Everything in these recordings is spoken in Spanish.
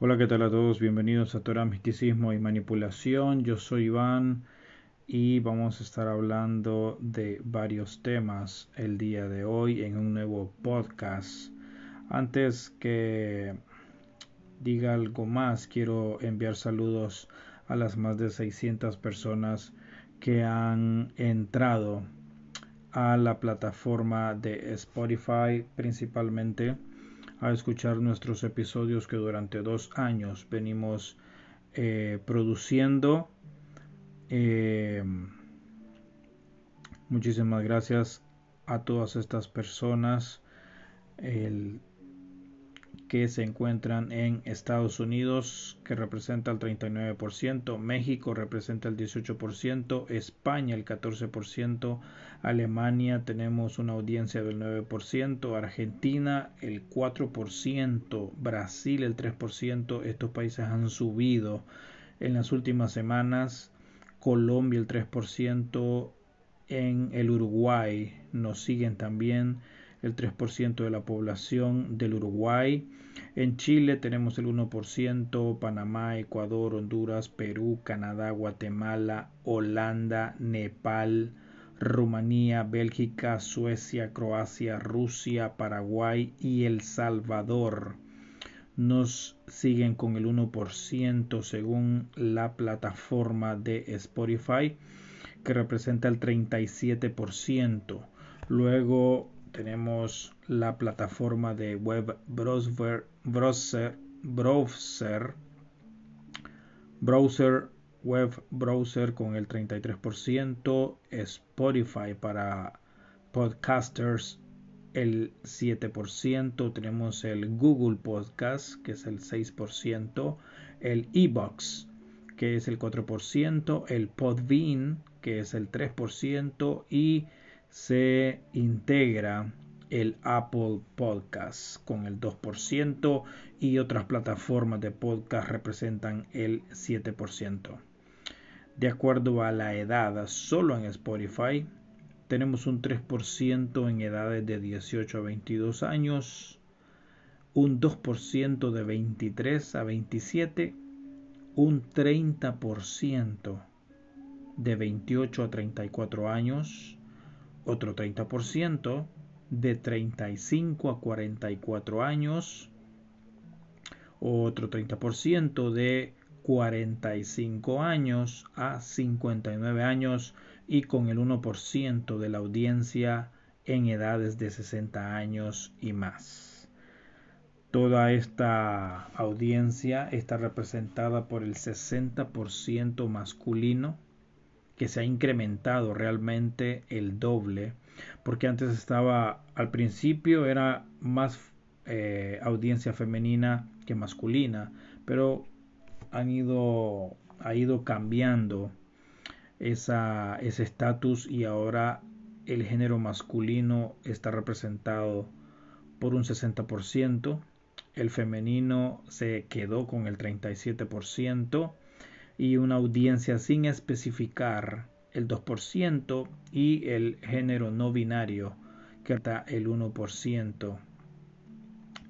Hola, ¿qué tal a todos? Bienvenidos a Torah Misticismo y Manipulación. Yo soy Iván y vamos a estar hablando de varios temas el día de hoy en un nuevo podcast. Antes que diga algo más, quiero enviar saludos a las más de 600 personas que han entrado a la plataforma de Spotify principalmente a escuchar nuestros episodios que durante dos años venimos eh, produciendo. Eh, muchísimas gracias a todas estas personas. El que se encuentran en Estados Unidos, que representa el 39%, México representa el 18%, España el 14%, Alemania tenemos una audiencia del 9%, Argentina el 4%, Brasil el 3%, estos países han subido en las últimas semanas, Colombia el 3%, en el Uruguay nos siguen también el 3% de la población del Uruguay. En Chile tenemos el 1%, Panamá, Ecuador, Honduras, Perú, Canadá, Guatemala, Holanda, Nepal, Rumanía, Bélgica, Suecia, Croacia, Rusia, Paraguay y El Salvador. Nos siguen con el 1% según la plataforma de Spotify, que representa el 37%. Luego tenemos la plataforma de web browser, browser, browser, browser web browser con el 33%, Spotify para podcasters el 7%, tenemos el Google Podcast que es el 6%, el eBox que es el 4%, el Podbean que es el 3% y se integra el Apple Podcast con el 2% y otras plataformas de podcast representan el 7%. De acuerdo a la edad, solo en Spotify tenemos un 3% en edades de 18 a 22 años, un 2% de 23 a 27, un 30% de 28 a 34 años, otro 30% de 35 a 44 años, otro 30% de 45 años a 59 años y con el 1% de la audiencia en edades de 60 años y más. Toda esta audiencia está representada por el 60% masculino que se ha incrementado realmente el doble, porque antes estaba, al principio era más eh, audiencia femenina que masculina, pero han ido, ha ido cambiando esa, ese estatus y ahora el género masculino está representado por un 60%, el femenino se quedó con el 37%, y una audiencia sin especificar el 2% y el género no binario que está el 1%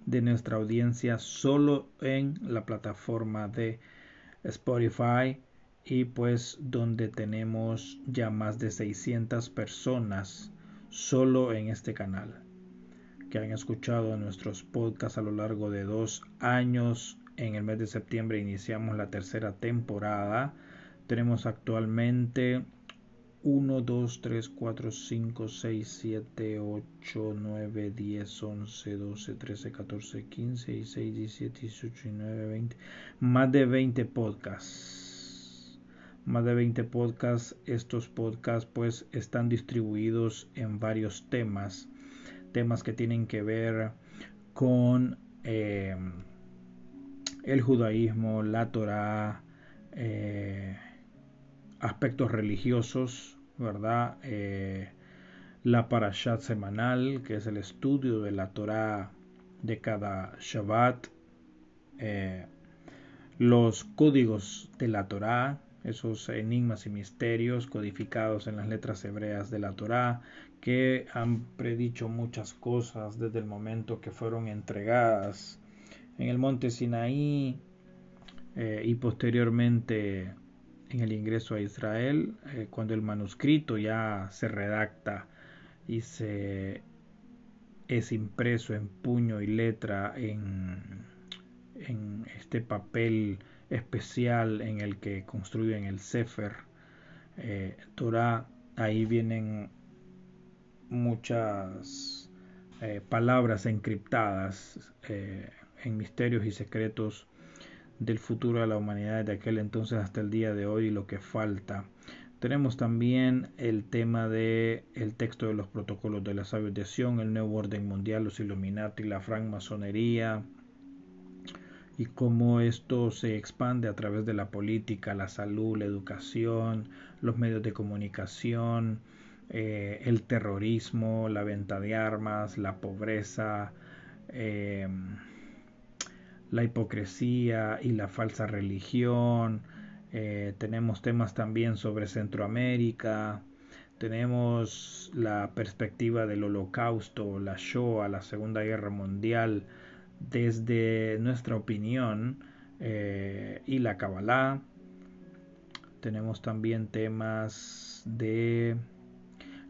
de nuestra audiencia solo en la plataforma de Spotify y pues donde tenemos ya más de 600 personas solo en este canal que han escuchado nuestros podcasts a lo largo de dos años en el mes de septiembre iniciamos la tercera temporada. Tenemos actualmente 1, 2, 3, 4, 5, 6, 7, 8, 9, 10, 11, 12, 13, 14, 15, 16, 17, 18, 19, 20. Más de 20 podcasts. Más de 20 podcasts. Estos podcasts pues están distribuidos en varios temas. Temas que tienen que ver con... Eh, el judaísmo, la Torah, eh, aspectos religiosos, ¿verdad? Eh, la parashat semanal, que es el estudio de la Torah de cada Shabbat, eh, los códigos de la Torah, esos enigmas y misterios codificados en las letras hebreas de la Torah, que han predicho muchas cosas desde el momento que fueron entregadas en el monte Sinaí eh, y posteriormente en el ingreso a Israel, eh, cuando el manuscrito ya se redacta y se es impreso en puño y letra en, en este papel especial en el que construyen el Sefer eh, Torah, ahí vienen muchas palabras encriptadas en misterios y secretos del futuro de la humanidad de aquel entonces hasta el día de hoy y lo que falta. Tenemos también el tema de el texto de los protocolos de la sabios el nuevo orden mundial, los Illuminati, la francmasonería y cómo esto se expande a través de la política, la salud, la educación, los medios de comunicación, eh, el terrorismo, la venta de armas, la pobreza, eh, la hipocresía y la falsa religión. Eh, tenemos temas también sobre Centroamérica. Tenemos la perspectiva del holocausto, la Shoah, la Segunda Guerra Mundial, desde nuestra opinión eh, y la Kabbalah. Tenemos también temas de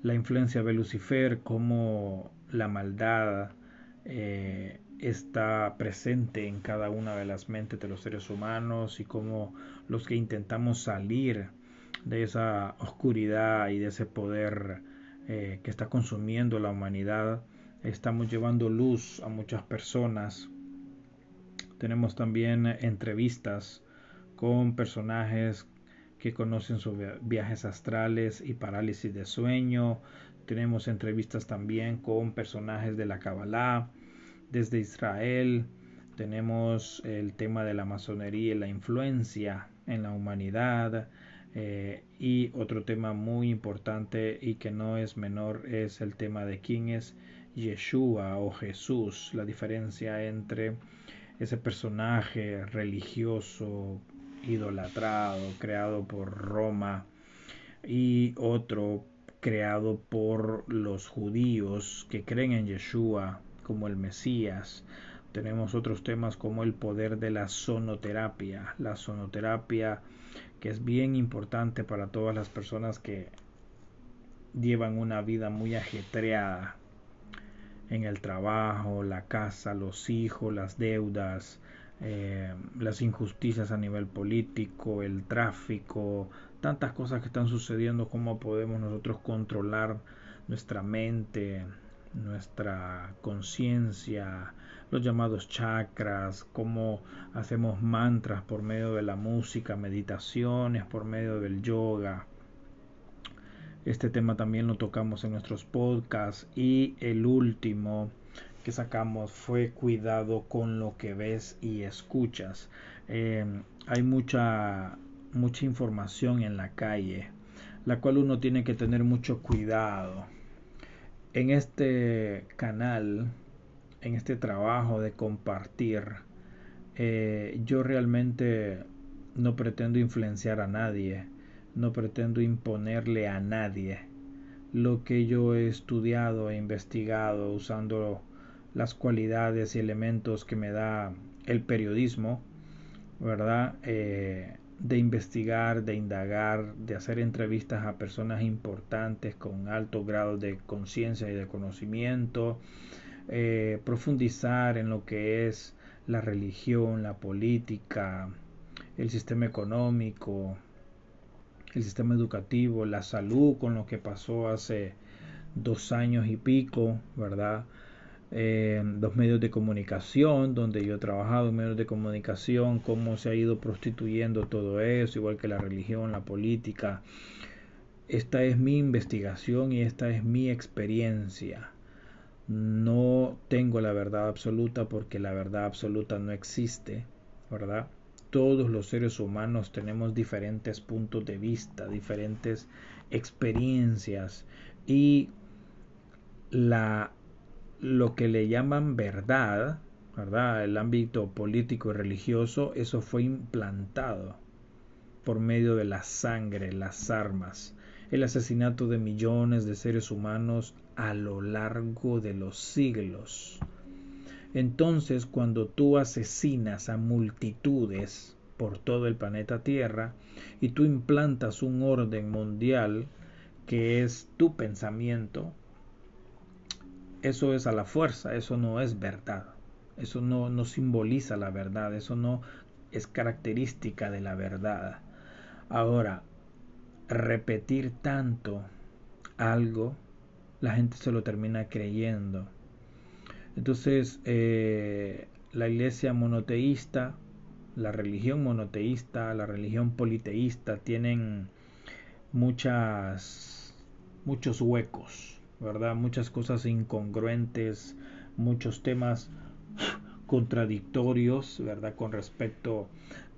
la influencia de Lucifer, como la maldad eh, está presente en cada una de las mentes de los seres humanos y como los que intentamos salir de esa oscuridad y de ese poder eh, que está consumiendo la humanidad, estamos llevando luz a muchas personas. Tenemos también entrevistas con personajes que conocen sobre viajes astrales y parálisis de sueño. Tenemos entrevistas también con personajes de la Kabbalah desde Israel tenemos el tema de la masonería y la influencia en la humanidad. Eh, y otro tema muy importante y que no es menor es el tema de quién es Yeshua o Jesús, la diferencia entre ese personaje religioso, idolatrado, creado por Roma, y otro creado por los judíos que creen en Yeshua como el Mesías. Tenemos otros temas como el poder de la sonoterapia. La sonoterapia que es bien importante para todas las personas que llevan una vida muy ajetreada en el trabajo, la casa, los hijos, las deudas, eh, las injusticias a nivel político, el tráfico, tantas cosas que están sucediendo, cómo podemos nosotros controlar nuestra mente, nuestra conciencia, los llamados chakras, cómo hacemos mantras por medio de la música, meditaciones por medio del yoga. Este tema también lo tocamos en nuestros podcasts y el último que sacamos fue cuidado con lo que ves y escuchas. Eh, hay mucha mucha información en la calle, la cual uno tiene que tener mucho cuidado en este canal, en este trabajo de compartir, eh, yo realmente no pretendo influenciar a nadie, no pretendo imponerle a nadie lo que yo he estudiado e investigado usando las cualidades y elementos que me da el periodismo, ¿verdad? Eh, de investigar, de indagar, de hacer entrevistas a personas importantes con alto grado de conciencia y de conocimiento, eh, profundizar en lo que es la religión, la política, el sistema económico, el sistema educativo, la salud, con lo que pasó hace dos años y pico, ¿verdad? Eh, los medios de comunicación, donde yo he trabajado en medios de comunicación, cómo se ha ido prostituyendo todo eso, igual que la religión, la política. Esta es mi investigación y esta es mi experiencia. No tengo la verdad absoluta porque la verdad absoluta no existe, ¿verdad? Todos los seres humanos tenemos diferentes puntos de vista, diferentes experiencias y la lo que le llaman verdad, ¿verdad? El ámbito político y religioso, eso fue implantado por medio de la sangre, las armas, el asesinato de millones de seres humanos a lo largo de los siglos. Entonces, cuando tú asesinas a multitudes, por todo el planeta Tierra y tú implantas un orden mundial que es tu pensamiento, eso es a la fuerza, eso no es verdad, eso no, no simboliza la verdad, eso no es característica de la verdad. Ahora, repetir tanto algo, la gente se lo termina creyendo. Entonces, eh, la iglesia monoteísta, la religión monoteísta, la religión politeísta tienen muchas, muchos huecos, ¿verdad? Muchas cosas incongruentes, muchos temas contradictorios, ¿verdad? Con respecto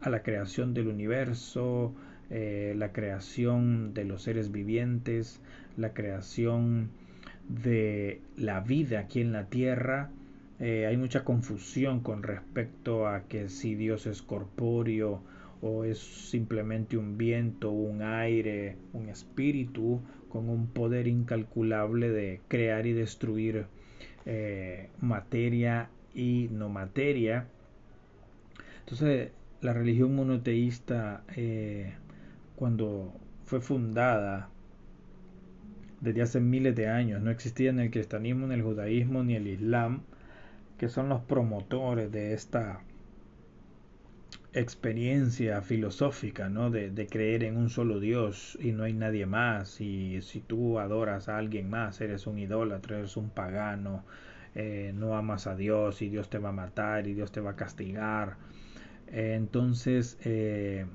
a la creación del universo, eh, la creación de los seres vivientes, la creación de la vida aquí en la tierra. Eh, hay mucha confusión con respecto a que si Dios es corpóreo o es simplemente un viento, un aire, un espíritu con un poder incalculable de crear y destruir eh, materia y no materia. Entonces, la religión monoteísta, eh, cuando fue fundada desde hace miles de años, no existía en el cristianismo, ni el judaísmo, ni el islam, que son los promotores de esta experiencia filosófica, ¿no? De, creer en un solo Dios y no hay nadie más. Y si tú adoras a alguien más, eres un idólatra, eres un pagano, eh, no amas a Dios y Dios te va a matar y Dios te va a castigar. Entonces, eh,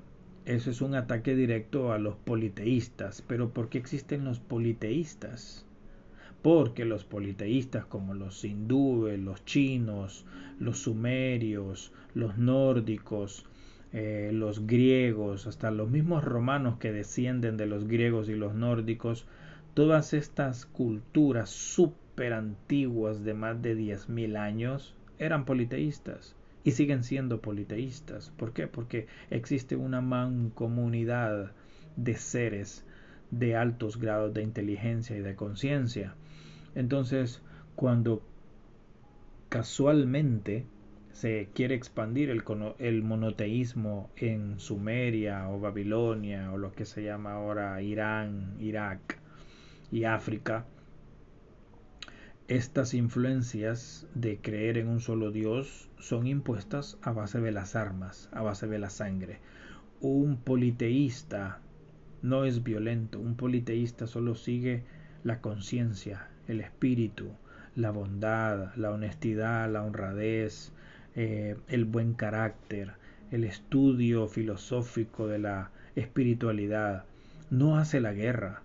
eso es un ataque directo a los politeístas. Pero ¿por qué existen los politeístas? Porque los politeístas como los hindúes, los chinos, los sumerios, los nórdicos, los griegos, hasta los mismos romanos que descienden de los griegos y los nórdicos, todas estas culturas super antiguas de más de 10.000 años eran politeístas y siguen siendo politeístas. ¿Por qué? Porque existe una mancomunidad de seres de altos grados de inteligencia y de conciencia. Entonces, cuando casualmente se quiere expandir el, el, monoteísmo en Sumeria o Babilonia o lo que se llama ahora Irán, Irak y África, estas influencias de creer en un solo Dios son impuestas a base de las armas, a base de la sangre. Un politeísta no es violento, un politeísta solo sigue la conciencia, el espíritu, la bondad, la honestidad, la honradez, eh, el buen carácter, el estudio filosófico de la espiritualidad. No hace la guerra,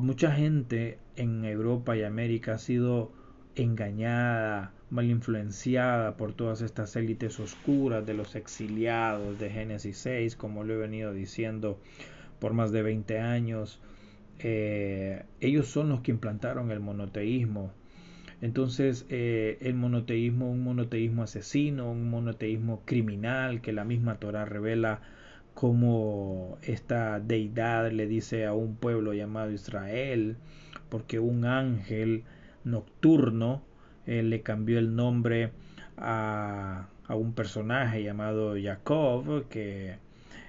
mucha gente en Europa y América ha sido engañada, mal influenciada por todas estas élites oscuras de los exiliados de Génesis 6, como lo he venido diciendo por más de 20 años. Eh, ellos son los que implantaron el monoteísmo. Entonces, eh, el monoteísmo, un monoteísmo asesino, un monoteísmo criminal que la misma Torah revela como esta deidad le dice a un pueblo llamado Israel, porque un ángel nocturno eh, le cambió el nombre a, a, un personaje llamado Jacob, que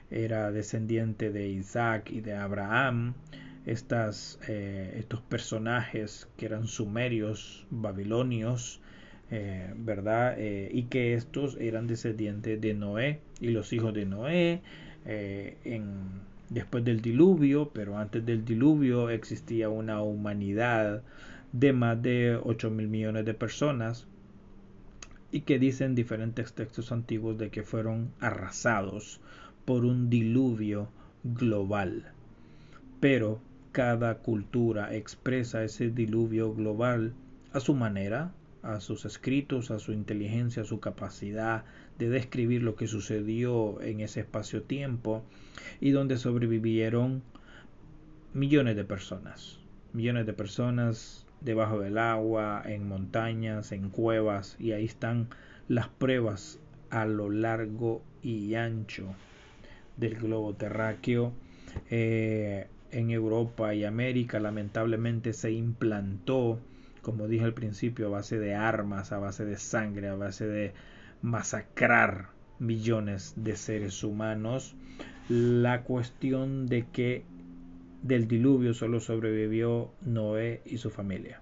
era descendiente de Isaac y de Abraham. Estas, eh, estos personajes que eran sumerios, babilonios, eh, ¿verdad? y que estos eran descendientes de Noé y los hijos de Noé eh, en, después del diluvio, pero antes del diluvio existía una humanidad de más de 8 mil millones de personas y que dicen diferentes textos antiguos de que fueron arrasados por un diluvio global. Pero cada cultura expresa ese diluvio global a su manera, a sus escritos, a su inteligencia, a su capacidad de describir lo que sucedió en ese espacio-tiempo y donde sobrevivieron millones de personas, millones de personas debajo del agua, en montañas, en cuevas y ahí están las pruebas a lo largo y ancho del globo terráqueo. Eh, en Europa y América lamentablemente se implantó como dije al principio, a base de armas, a base de sangre, a base de masacrar millones de seres humanos. La cuestión de que del diluvio solo sobrevivió Noé y su familia.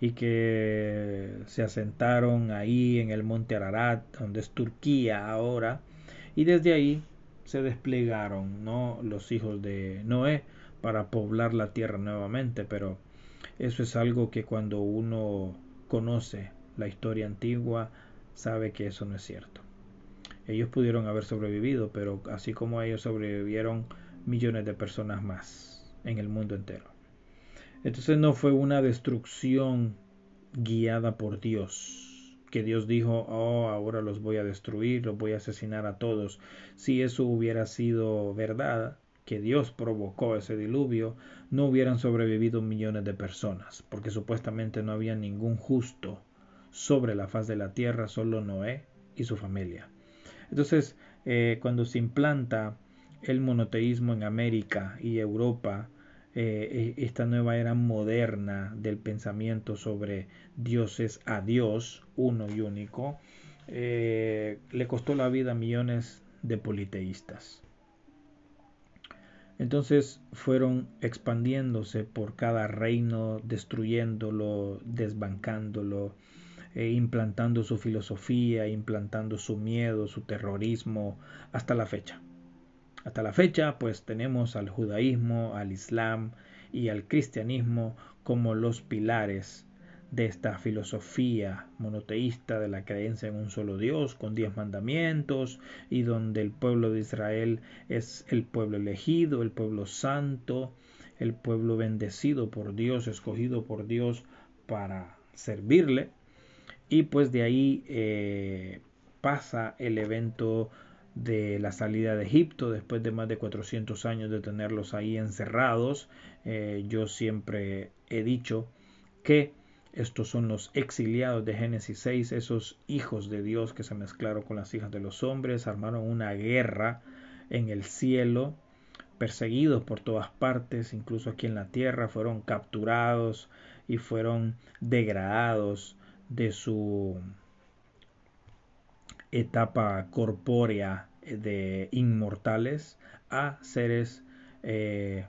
Y que se asentaron ahí en el monte Ararat, donde es Turquía ahora, y desde ahí se desplegaron ¿no? los hijos de Noé para poblar la tierra nuevamente, pero eso es algo que cuando uno conoce la historia antigua sabe que eso no es cierto. Ellos pudieron haber sobrevivido, pero así como ellos sobrevivieron millones de personas más en el mundo entero. Entonces no fue una destrucción guiada por Dios, que Dios dijo, oh, ahora los voy a destruir, los voy a asesinar a todos. Si eso hubiera sido verdad, que Dios provocó ese diluvio, no hubieran sobrevivido millones de personas, porque supuestamente no había ningún justo sobre la faz de la tierra, solo Noé y su familia. Entonces, eh, cuando se implanta el monoteísmo en América y Europa, eh, e, esta nueva era moderna del pensamiento sobre dioses a Dios, uno y único, eh, le costó la vida a millones de politeístas. Entonces fueron expandiéndose por cada reino, destruyéndolo, desbancándolo, e implantando su filosofía, implantando su miedo, su terrorismo, hasta la fecha. Hasta la fecha, pues tenemos al judaísmo, al islam y al cristianismo como los pilares de esta filosofía monoteísta de la creencia en un solo Dios, con diez mandamientos, y donde el pueblo de Israel es el pueblo elegido, el pueblo santo, el pueblo bendecido por Dios, escogido por Dios para servirle. Y pues de ahí eh, pasa el evento de la salida de Egipto después de más de 400 años de tenerlos ahí encerrados. Eh, yo siempre he dicho que estos son los exiliados de Génesis 6, esos hijos de Dios que se mezclaron con las hijas de los hombres, armaron una guerra en el cielo, perseguidos por todas partes, incluso aquí en la tierra, fueron capturados y fueron degradados de su etapa corpórea de inmortales a seres eh,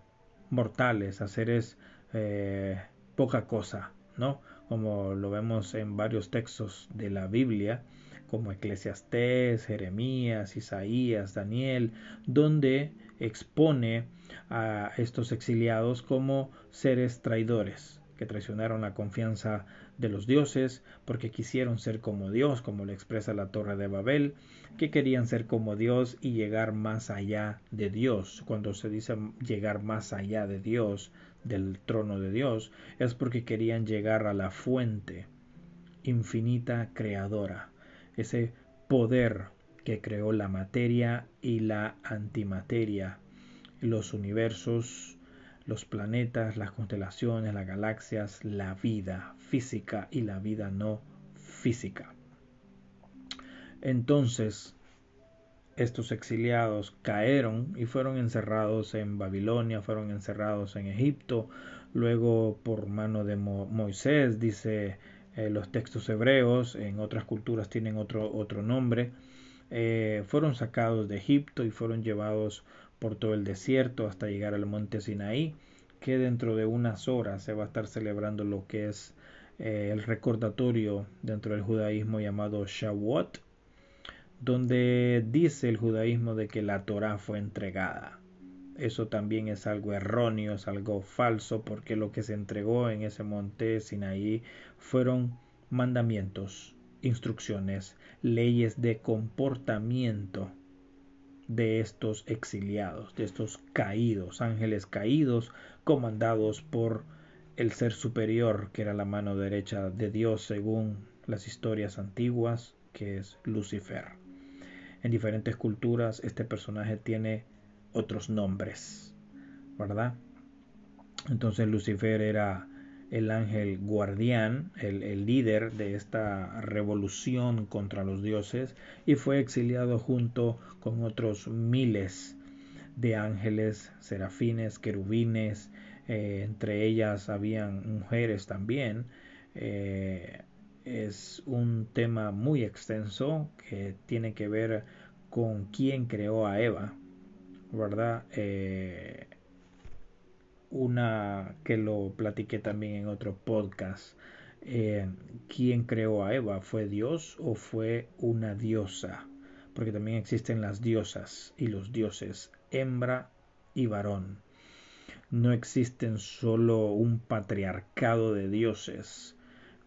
mortales, a seres eh, poca cosa, ¿no? Como lo vemos en varios textos de la Biblia, como Eclesiastés, Jeremías, Isaías, Daniel, donde expone a estos exiliados como seres traidores, que traicionaron la confianza de los dioses, porque quisieron ser como Dios, como lo expresa la Torre de Babel, que querían ser como Dios y llegar más allá de Dios. Cuando se dice llegar más allá de Dios, del trono de Dios, es porque querían llegar a la fuente infinita creadora, ese poder que creó la materia y la antimateria, los universos, los planetas, las constelaciones, las galaxias, la vida física y la vida no física. Entonces, estos exiliados cayeron y fueron encerrados en Babilonia, fueron encerrados en Egipto, luego por mano de Moisés, dice eh, los textos hebreos, en otras culturas tienen otro, otro nombre, eh, fueron sacados de Egipto y fueron llevados por todo el desierto hasta llegar al monte Sinaí, que dentro de unas horas se va a estar celebrando lo que es eh, el recordatorio dentro del judaísmo llamado Shavuot, donde dice el judaísmo de que la Torah fue entregada. Eso también es algo erróneo, es algo falso, porque lo que se entregó en ese monte Sinaí fueron mandamientos, instrucciones, leyes de comportamiento de estos exiliados, de estos caídos, ángeles caídos, comandados por el ser superior, que era la mano derecha de Dios según las historias antiguas, que es Lucifer. En diferentes culturas este personaje tiene otros nombres, ¿verdad? Entonces Lucifer era el ángel guardián, el, líder de esta revolución contra los dioses, y fue exiliado junto con otros miles de ángeles, serafines, querubines, eh, entre ellas habían mujeres también, eh, es un tema muy extenso que tiene que ver con quién creó a Eva, ¿verdad? Eh, una que lo platiqué también en otro podcast. Eh, ¿Quién creó a Eva? ¿Fue Dios o fue una diosa? Porque también existen las diosas y los dioses, hembra y varón. No existen solo un patriarcado de dioses,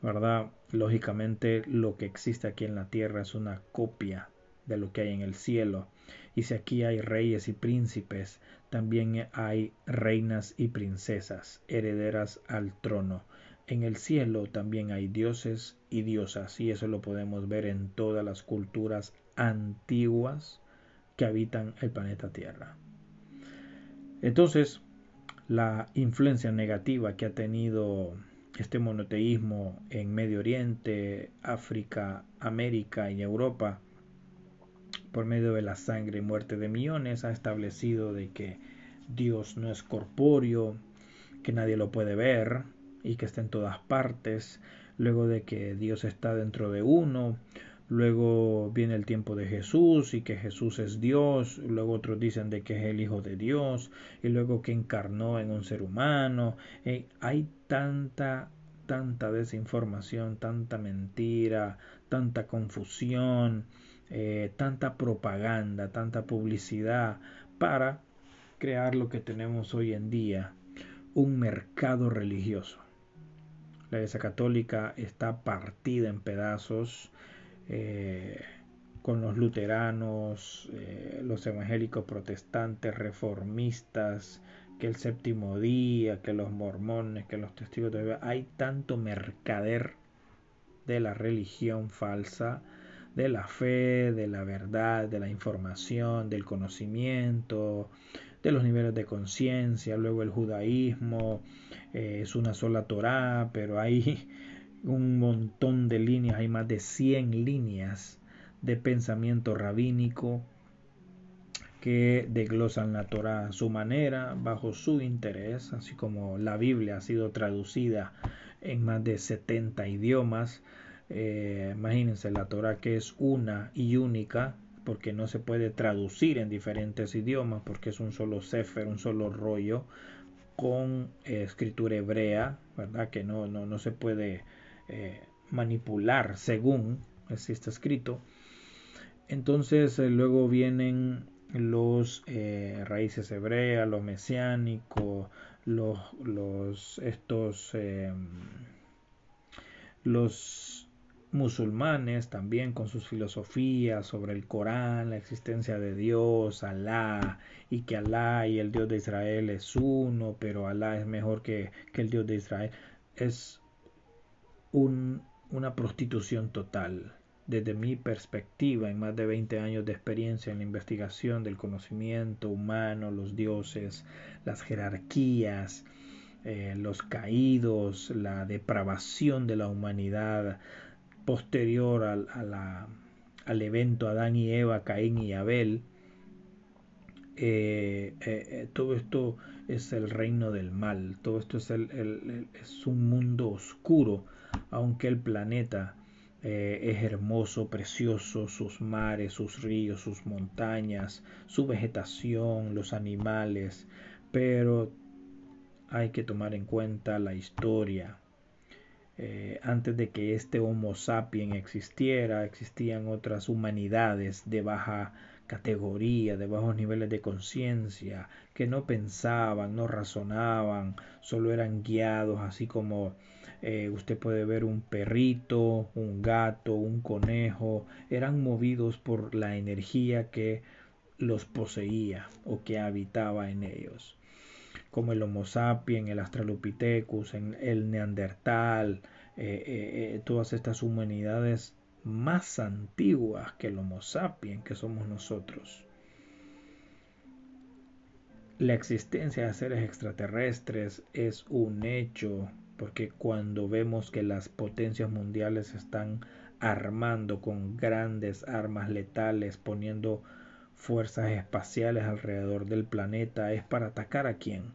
¿verdad? Lógicamente lo que existe aquí en la tierra es una copia de lo que hay en el cielo. Y si aquí hay reyes y príncipes, también hay reinas y princesas, herederas al trono. En el cielo también hay dioses y diosas, y eso lo podemos ver en todas las culturas antiguas que habitan el planeta Tierra. Entonces, la influencia negativa que ha tenido este monoteísmo en Medio Oriente, África, América y Europa, por medio de la sangre y muerte de millones, ha establecido de que Dios no es corpóreo, que nadie lo puede ver y que está en todas partes, luego de que Dios está dentro de uno, luego viene el tiempo de Jesús y que Jesús es Dios, luego otros dicen de que es el Hijo de Dios y luego que encarnó en un ser humano. Eh, hay tanta, tanta desinformación, tanta mentira, tanta confusión, eh, tanta propaganda, tanta publicidad para crear lo que tenemos hoy en día, un mercado religioso. La Iglesia Católica está partida en pedazos eh, con los luteranos, eh, los evangélicos protestantes, reformistas, que el séptimo día, que los mormones, que los testigos de. Hay tanto mercader de la religión falsa, de la fe, de la verdad, de la información, del conocimiento, de los niveles de conciencia, luego el judaísmo, eh, es una sola Torah, pero hay un montón de líneas, hay más de 100 líneas de pensamiento rabínico que desglosan la Torah a su manera, bajo su interés, así como la Biblia ha sido traducida en más de 70 idiomas. Eh, imagínense la Torah que es una y única, porque no se puede traducir en diferentes idiomas, porque es un solo sefer, un solo rollo, con eh, escritura hebrea, ¿verdad? Que no, no, no se puede eh, manipular según así está escrito. Entonces luego vienen los raíces hebreas, los mesiánicos, los, los estos los musulmanes también con sus filosofías sobre el Corán, la existencia de Dios, Alá, y que Alá y el Dios de Israel es uno, pero Alá es mejor que, el Dios de Israel, es una prostitución total. Desde mi perspectiva, en más de 20 años de experiencia en la investigación del conocimiento humano, los dioses, las jerarquías, eh, los caídos, la depravación de la humanidad, posterior al, al evento Adán y Eva, Caín y Abel, eh, eh, eh, todo esto es el reino del mal, todo esto es, el, es un mundo oscuro, aunque el planeta es hermoso, precioso, sus mares, sus ríos, sus montañas, su vegetación, los animales, pero hay que tomar en cuenta la historia, eh, antes de que este Homo sapiens existiera, existían otras humanidades de baja categoría, de bajos niveles de conciencia, que no pensaban, no razonaban, solo eran guiados, así como eh, usted puede ver un perrito, un gato, un conejo, eran movidos por la energía que los poseía o que habitaba en ellos como el Homo sapiens, el Australopithecus, el Neandertal, eh, eh, eh, todas estas humanidades más antiguas que el Homo sapiens, que somos nosotros. La existencia de seres extraterrestres es un hecho, porque cuando vemos que las potencias mundiales están armando con grandes armas letales, poniendo fuerzas espaciales alrededor del planeta, es para atacar a quién?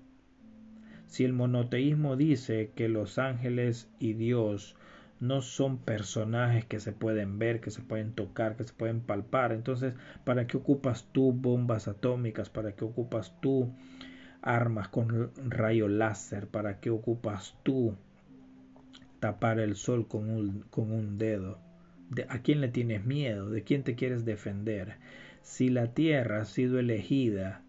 Si el monoteísmo dice que los ángeles y Dios no son personajes que se pueden ver, que se pueden tocar, que se pueden palpar. Entonces, ¿para qué ocupas tú bombas atómicas? ¿Para qué ocupas tú armas con rayo láser? ¿Para qué ocupas tú tapar el sol con un, con un dedo? ¿De, ¿A quién le tienes miedo? ¿De quién te quieres defender? Si la tierra ha sido elegida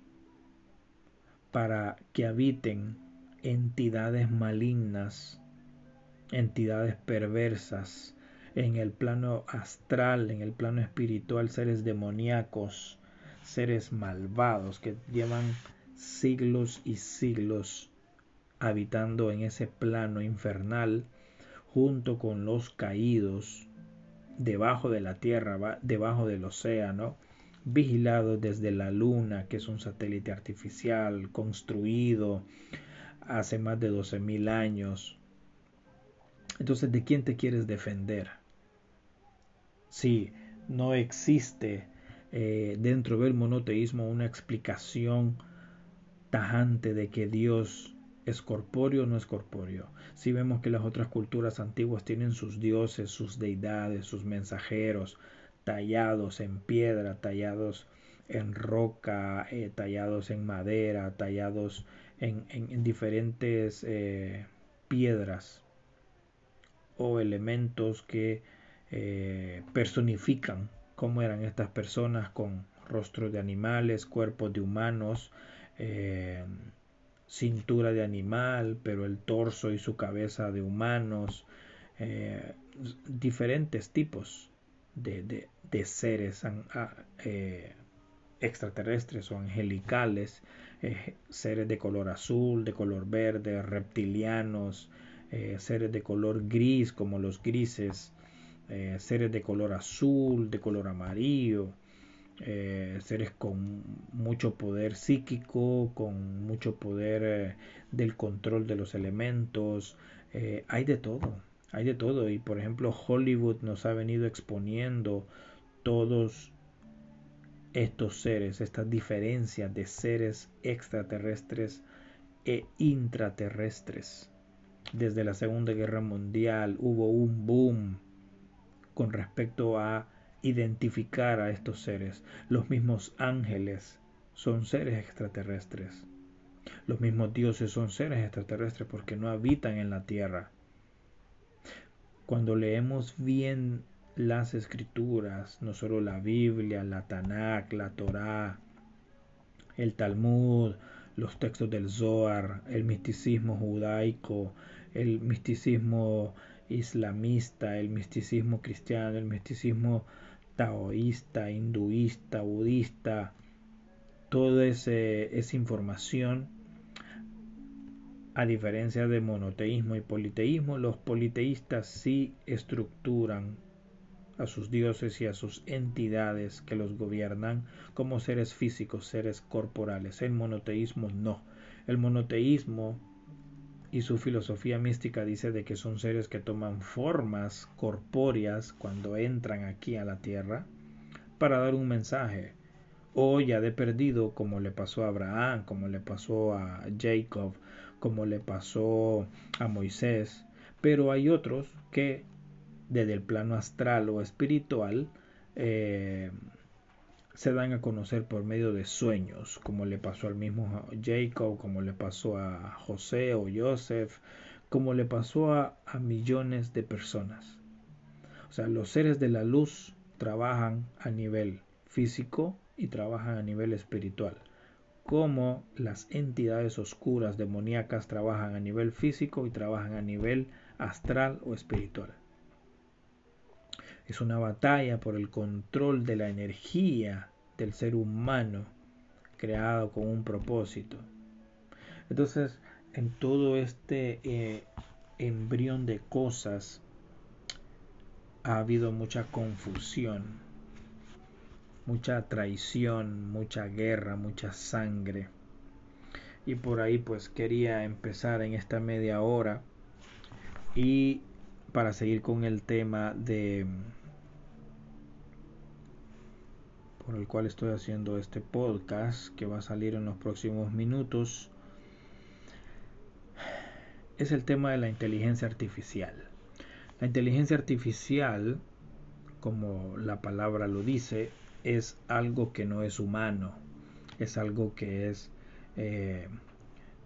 para que habiten entidades malignas, entidades perversas, en el plano astral, en el plano espiritual, seres demoníacos, seres malvados que llevan siglos y siglos habitando en ese plano infernal junto con los caídos debajo de la tierra, debajo del océano, vigilados desde la luna, que es un satélite artificial construido hace más de 12.000 años. Entonces, ¿de quién te quieres defender? Si no existe eh, dentro del monoteísmo una explicación tajante de que Dios es corpóreo o no es corpóreo. Si vemos que las otras culturas antiguas tienen sus dioses, sus deidades, sus mensajeros, tallados en piedra, tallados en roca, eh, tallados en madera, tallados en, diferentes eh, piedras o elementos que eh, personifican cómo eran estas personas con rostros de animales, cuerpos de humanos, cintura de animal, pero el torso y su cabeza de humanos, diferentes tipos de, de, seres extraterrestres o angelicales, eh, seres de color azul, de color verde, reptilianos, eh, seres de color gris como los grises, eh, seres de color azul, de color amarillo, seres con mucho poder psíquico, con mucho poder del control de los elementos, hay de todo, hay de todo y por ejemplo Hollywood nos ha venido exponiendo todos estos seres, estas diferencias de seres extraterrestres e intraterrestres. Desde la Segunda Guerra Mundial hubo un boom con respecto a identificar a estos seres. Los mismos ángeles son seres extraterrestres. Los mismos dioses son seres extraterrestres porque no habitan en la tierra. Cuando leemos bien las escrituras, no solo la Biblia, la Tanakh, la Torá, el Talmud, los textos del Zohar, el misticismo judaico, el misticismo islamista, el misticismo cristiano, el misticismo taoísta, hinduista, budista, toda esa información, a diferencia de monoteísmo y politeísmo, los politeístas sí estructuran a sus dioses y a sus entidades que los gobiernan como seres físicos, seres corporales. El monoteísmo no. El monoteísmo y su filosofía mística dice de que son seres que toman formas corpóreas cuando entran aquí a la tierra para dar un mensaje. O ya de perdido, como le pasó a Abraham, como le pasó a Jacob, como le pasó a Moisés. Pero hay otros que desde el plano astral o espiritual eh, se dan a conocer por medio de sueños, como le pasó al mismo Jacob, como le pasó a José o Joseph, como le pasó a, a millones de personas. O sea, los seres de la luz trabajan a nivel físico y trabajan a nivel espiritual, como las entidades oscuras demoníacas trabajan a nivel físico y trabajan a nivel astral o espiritual. Es una batalla por el control de la energía del ser humano creado con un propósito. Entonces, en todo este eh, embrión de cosas ha habido mucha confusión, mucha traición, mucha guerra, mucha sangre. Y por ahí pues quería empezar en esta media hora y para seguir con el tema de por el cual estoy haciendo este podcast que va a salir en los próximos minutos es el tema de la inteligencia artificial. La inteligencia artificial, como la palabra lo dice, es algo que no es humano, es algo que es eh,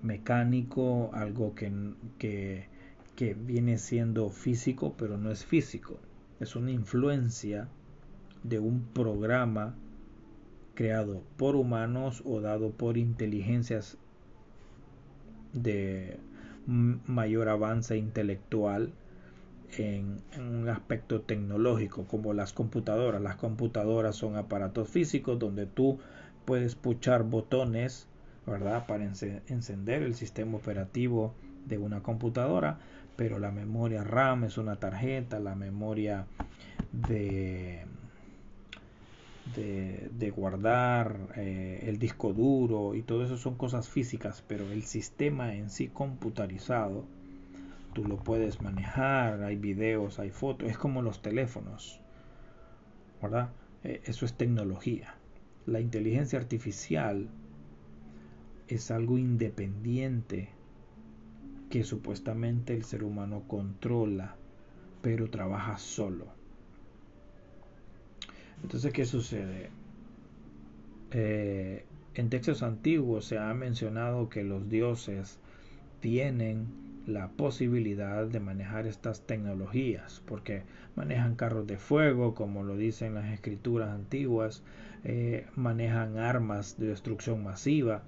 mecánico, algo que, que, que viene siendo físico, pero no es físico. Es una influencia de un programa creado por humanos o dado por inteligencias de mayor avance intelectual en, un aspecto tecnológico como las computadoras. Las computadoras son aparatos físicos donde tú puedes puchar botones, ¿verdad? Para encender el sistema operativo de una computadora, pero la memoria RAM es una tarjeta, la memoria de de, guardar eh, el disco duro y todo eso son cosas físicas, pero el sistema en sí computarizado, tú lo puedes manejar, hay videos, hay fotos, es como los teléfonos, ¿verdad? Eh, eso es tecnología. La inteligencia artificial es algo independiente que supuestamente el ser humano controla, pero trabaja solo. Entonces, ¿qué sucede? Eh, en textos antiguos se ha mencionado que los dioses tienen la posibilidad de manejar estas tecnologías, porque manejan carros de fuego, como lo dicen las escrituras antiguas, eh, manejan armas de destrucción masiva,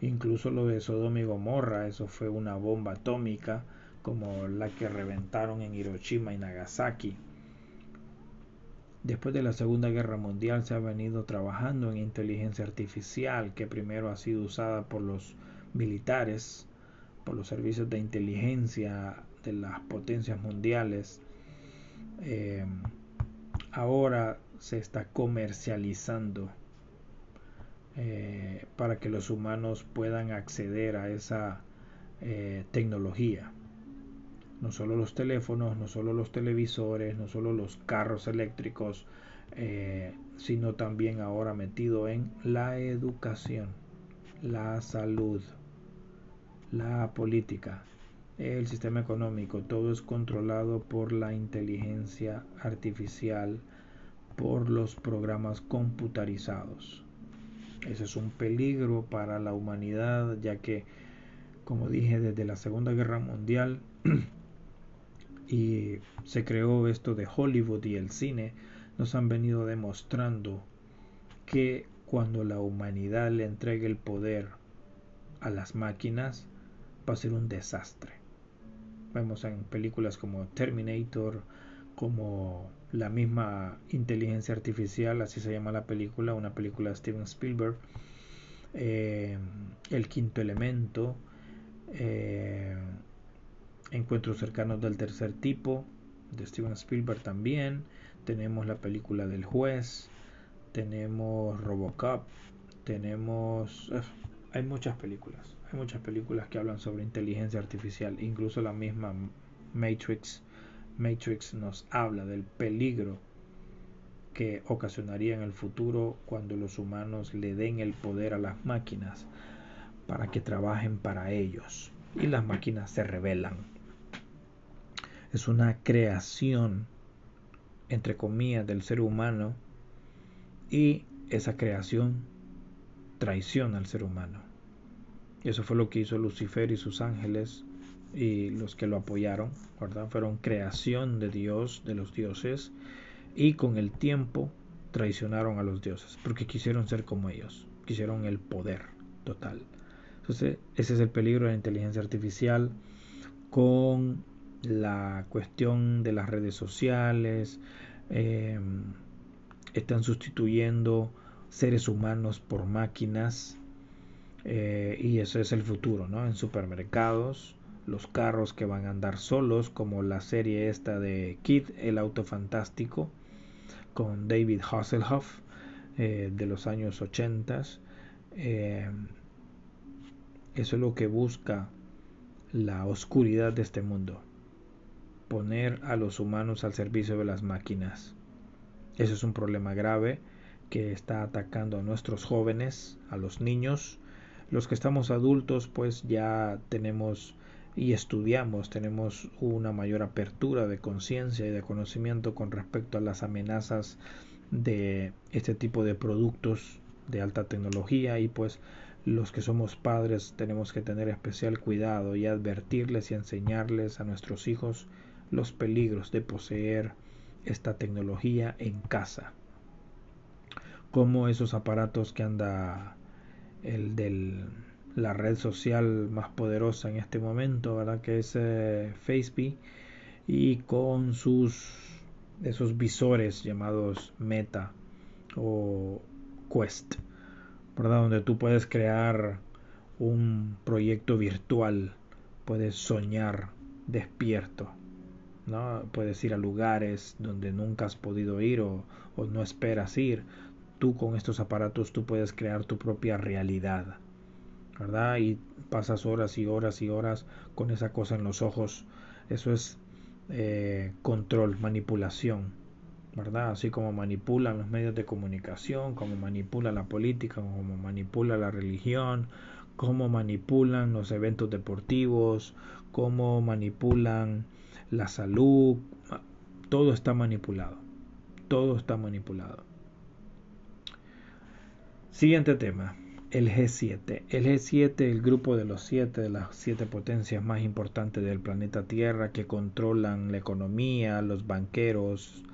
incluso lo de Sodoma y Gomorra, eso fue una bomba atómica como la que reventaron en Hiroshima y Nagasaki. Después de la Segunda Guerra Mundial se ha venido trabajando en inteligencia artificial, que primero ha sido usada por los militares, por los servicios de inteligencia de las potencias mundiales. Eh, ahora se está comercializando eh, para que los humanos puedan acceder a esa eh, tecnología no solo los teléfonos, no solo los televisores, no solo los carros eléctricos, sino también ahora metido en la educación, la salud, la política, el sistema económico, todo es controlado por la inteligencia artificial, por los programas computarizados. Ese es un peligro para la humanidad, ya que, como dije, desde la Segunda Guerra Mundial, y se creó esto de Hollywood y el cine, nos han venido demostrando que cuando la humanidad le entregue el poder a las máquinas, va a ser un desastre. Vemos en películas como Terminator, como la misma inteligencia artificial, así se llama la película, una película de Steven Spielberg, eh, El quinto elemento, eh, Encuentros cercanos del tercer tipo de Steven Spielberg también. Tenemos la película del juez. Tenemos Robocop. Tenemos... Eh, hay muchas películas. Hay muchas películas que hablan sobre inteligencia artificial. Incluso la misma Matrix. Matrix nos habla del peligro que ocasionaría en el futuro cuando los humanos le den el poder a las máquinas para que trabajen para ellos y las máquinas se rebelan es una creación, entre comillas, del ser humano y esa creación traiciona al ser humano. Y eso fue lo que hizo Lucifer y sus ángeles y los que lo apoyaron. Fueron creación de Dios, de los dioses, y con el tiempo traicionaron a los dioses, porque quisieron ser como ellos, quisieron el poder total. Entonces, ese es el peligro de la inteligencia artificial con la cuestión de las redes sociales, eh, están sustituyendo seres humanos por máquinas eh, y eso es el futuro, ¿no? En supermercados, los carros que van a andar solos, como la serie esta de Kid, el auto fantástico, con David Hasselhoff eh, de los años 80. eso es lo que busca la oscuridad de este mundo poner a los humanos al servicio de las máquinas. Ese es un problema grave que está atacando a nuestros jóvenes, a los niños. Los que estamos adultos pues ya tenemos y estudiamos, tenemos una mayor apertura de conciencia y de conocimiento con respecto a las amenazas de este tipo de productos de alta tecnología y pues los que somos padres tenemos que tener especial cuidado y advertirles y enseñarles a nuestros hijos los peligros de poseer esta tecnología en casa. Como esos aparatos que anda el de la red social más poderosa en este momento, ¿verdad? Que es eh, Facebook y con sus esos visores llamados Meta o Quest, ¿verdad? Donde tú puedes crear un proyecto virtual, puedes soñar despierto, ¿no? Puedes ir a lugares donde nunca has podido ir o, o no esperas ir. Tú con estos aparatos tú puedes crear tu propia realidad, ¿verdad? Y pasas horas y horas y horas con esa cosa en los ojos. Eso es eh, control, manipulación, ¿verdad? Así como manipulan los medios de comunicación, como manipula la política, como manipula la religión, como manipulan los eventos deportivos, cómo manipulan la salud, todo está manipulado, todo está manipulado. Siguiente tema el G7. El G7, el grupo de los siete, de las siete potencias más importantes del planeta Tierra que controlan la economía, los banqueros,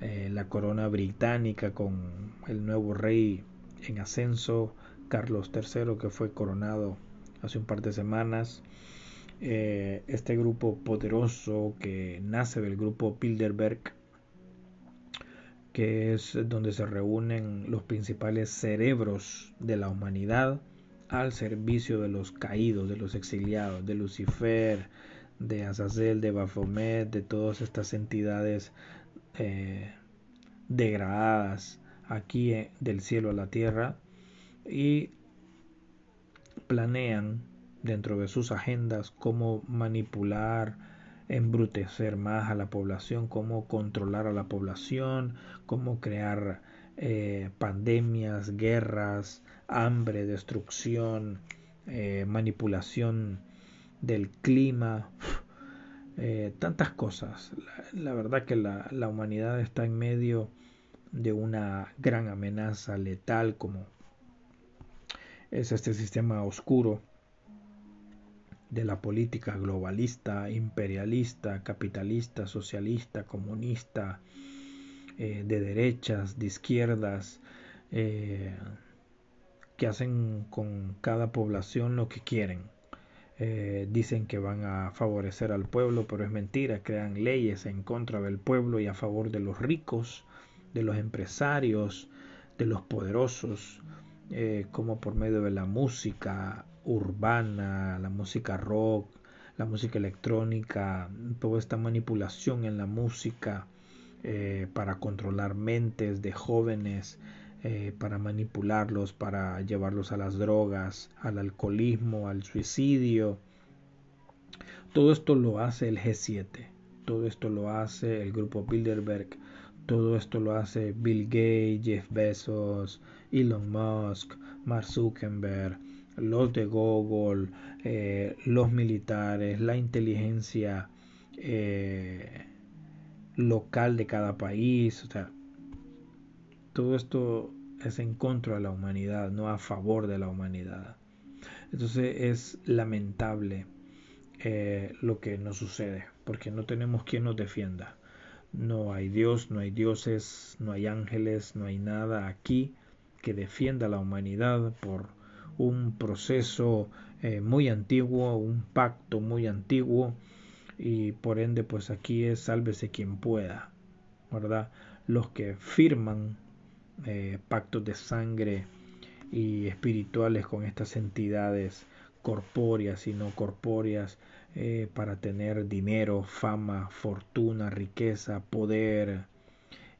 eh, la corona británica con el nuevo rey en ascenso, Carlos III, que fue coronado hace un par de semanas. Eh, este grupo poderoso que nace del grupo Bilderberg que es donde se reúnen los principales cerebros de la humanidad al servicio de los caídos, de los exiliados, de Lucifer, de Azazel, de Baphomet, de todas estas entidades eh, degradadas aquí eh, del cielo a la tierra y planean dentro de sus agendas cómo manipular embrutecer más a la población, cómo controlar a la población, cómo crear eh, pandemias, guerras, hambre, destrucción, eh, manipulación del clima, eh, tantas cosas. La, verdad que la, la, humanidad está en medio de una gran amenaza letal como es este sistema oscuro de la política globalista, imperialista, capitalista, socialista, comunista, eh, de derechas, de izquierdas, eh, que hacen con cada población lo que quieren. Eh, dicen que van a favorecer al pueblo, pero es mentira, crean leyes en contra del pueblo y a favor de los ricos, de los empresarios, de los poderosos, como por medio de la música, urbana, la música rock, la música electrónica, toda esta manipulación en la música eh, para controlar mentes de jóvenes, eh, para manipularlos, para llevarlos a las drogas, al alcoholismo, al suicidio. Todo esto lo hace el G7, todo esto lo hace el grupo Bilderberg, todo esto lo hace Bill Gates, Jeff Bezos, Elon Musk, Mark Zuckerberg, los de Google, eh, los militares, la inteligencia eh, local de cada país, o sea, todo esto es en contra de la humanidad, no a favor de la humanidad. Entonces es lamentable eh, lo que nos sucede, porque no tenemos quien nos defienda. No hay Dios, no hay dioses, no hay ángeles, no hay nada aquí que defienda a la humanidad por un proceso eh, muy antiguo, un pacto muy antiguo y por ende pues aquí es sálvese quien pueda, ¿verdad? Los que firman eh, pactos de sangre y espirituales con estas entidades corpóreas y no corpóreas eh, para tener dinero, fama, fortuna, riqueza, poder,